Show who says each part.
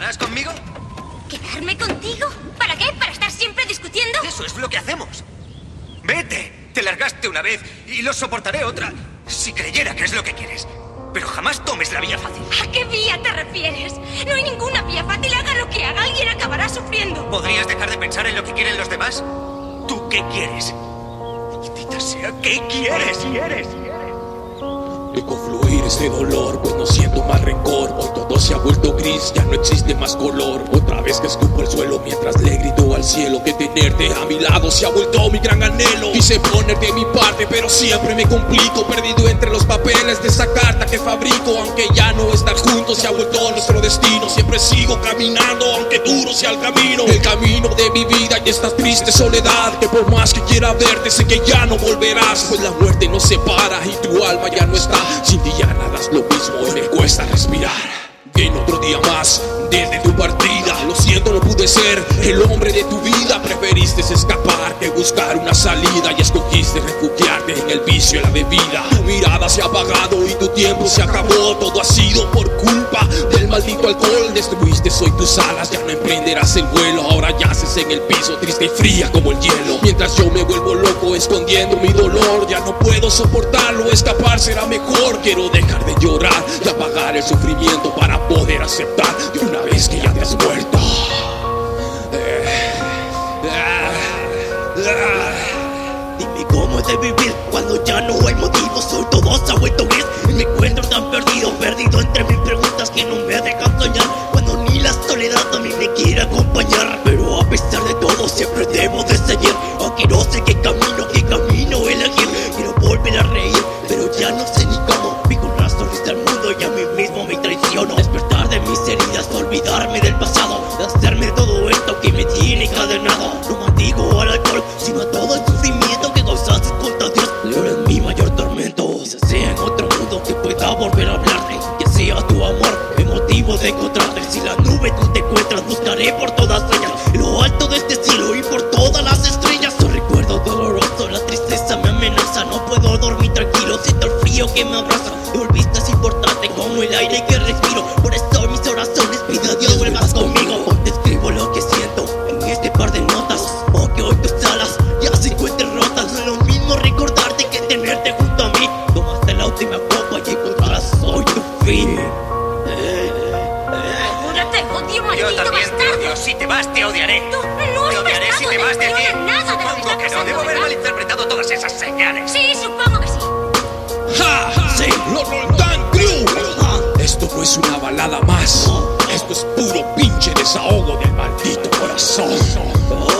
Speaker 1: quedarás conmigo?
Speaker 2: ¿Quedarme contigo? ¿Para qué? ¿Para estar siempre discutiendo?
Speaker 1: Eso es lo que hacemos. Vete. Te largaste una vez y lo soportaré otra. Si creyera que es lo que quieres. Pero jamás tomes la vía fácil.
Speaker 2: ¿A qué vía te refieres? No hay ninguna vía fácil. Haga lo que haga, alguien acabará sufriendo.
Speaker 1: ¿Podrías dejar de pensar en lo que quieren los demás? ¿Tú qué quieres? Maldita sea, ¿qué quieres? ¿Quieres?
Speaker 3: Dejo fluir ese dolor, pues no siento más rencor. Ya no existe más color. Otra vez que escupo el suelo mientras le grito al cielo que tenerte a mi lado se ha vuelto mi gran anhelo. Quise poner de mi parte, pero siempre me complico. Perdido entre los papeles de esa carta que fabrico. Aunque ya no estar juntos se ha vuelto nuestro destino. Siempre sigo caminando, aunque duro sea el camino. El camino de mi vida y esta triste soledad. Que por más que quiera verte, sé que ya no volverás. Pues la muerte nos separa y tu alma ya no está. Sin ti ya nada es lo mismo y me cuesta respirar. Día más desde tu partida. Lo siento, no pude ser el hombre de tu vida. Preferiste escapar que buscar una salida y escogiste refugiarte en el vicio y la bebida. Tu mirada se ha apagado y tu tiempo se acabó. Todo ha alcohol. Destruiste hoy tus alas, ya no emprenderás el vuelo. Ahora yaces en el piso, triste y fría como el hielo. Mientras yo me vuelvo loco escondiendo mi dolor, ya no puedo soportarlo. Escapar será mejor. Quiero dejar de llorar y apagar el sufrimiento para poder aceptar de una vez que ya te has muerto.
Speaker 4: Dime cómo es de vivir cuando ya no hay motivos. Hoy todo se ha vuelto gris a reír, pero ya no sé ni cómo. Vi con al mundo y a mí mismo me traiciono. Despertar de mis heridas, olvidarme del pasado. Hacerme todo esto que me tiene encadenado. No maldigo al alcohol, sino a todo el sufrimiento que causaste contra Dios. Pero eres mi mayor tormento. Quizás sea en otro mundo que pueda volver a hablarte. Que sea tu amor el motivo de encontrarte. Si la nube tú te encuentras, buscaré por todas ellas. Lo tranquilo, siento el frío que me abraza. Te volviste es importante como el aire que respiro. Por eso mis oraciones pido a Dios vuelvas conmigo. Hoy te escribo lo que siento en este par de notas. O que hoy tus alas ya se encuentren rotas. No es lo mismo recordarte que tenerte junto a mí. Tomaste la última copa y encontrarás hoy tu fin.
Speaker 2: Ahora te odio,
Speaker 1: Yo
Speaker 2: maldito
Speaker 1: también te
Speaker 2: bastardo.
Speaker 1: odio. Si te vas, te odiaré.
Speaker 2: Tú no
Speaker 1: Te odiaré si te vas de
Speaker 2: no
Speaker 1: aquí.
Speaker 2: nada de
Speaker 1: Supongo que no. Debo haber malinterpretado todas esas señales.
Speaker 2: Sí, supongo
Speaker 3: no es una balada más. Esto es puro pinche desahogo del maldito corazón.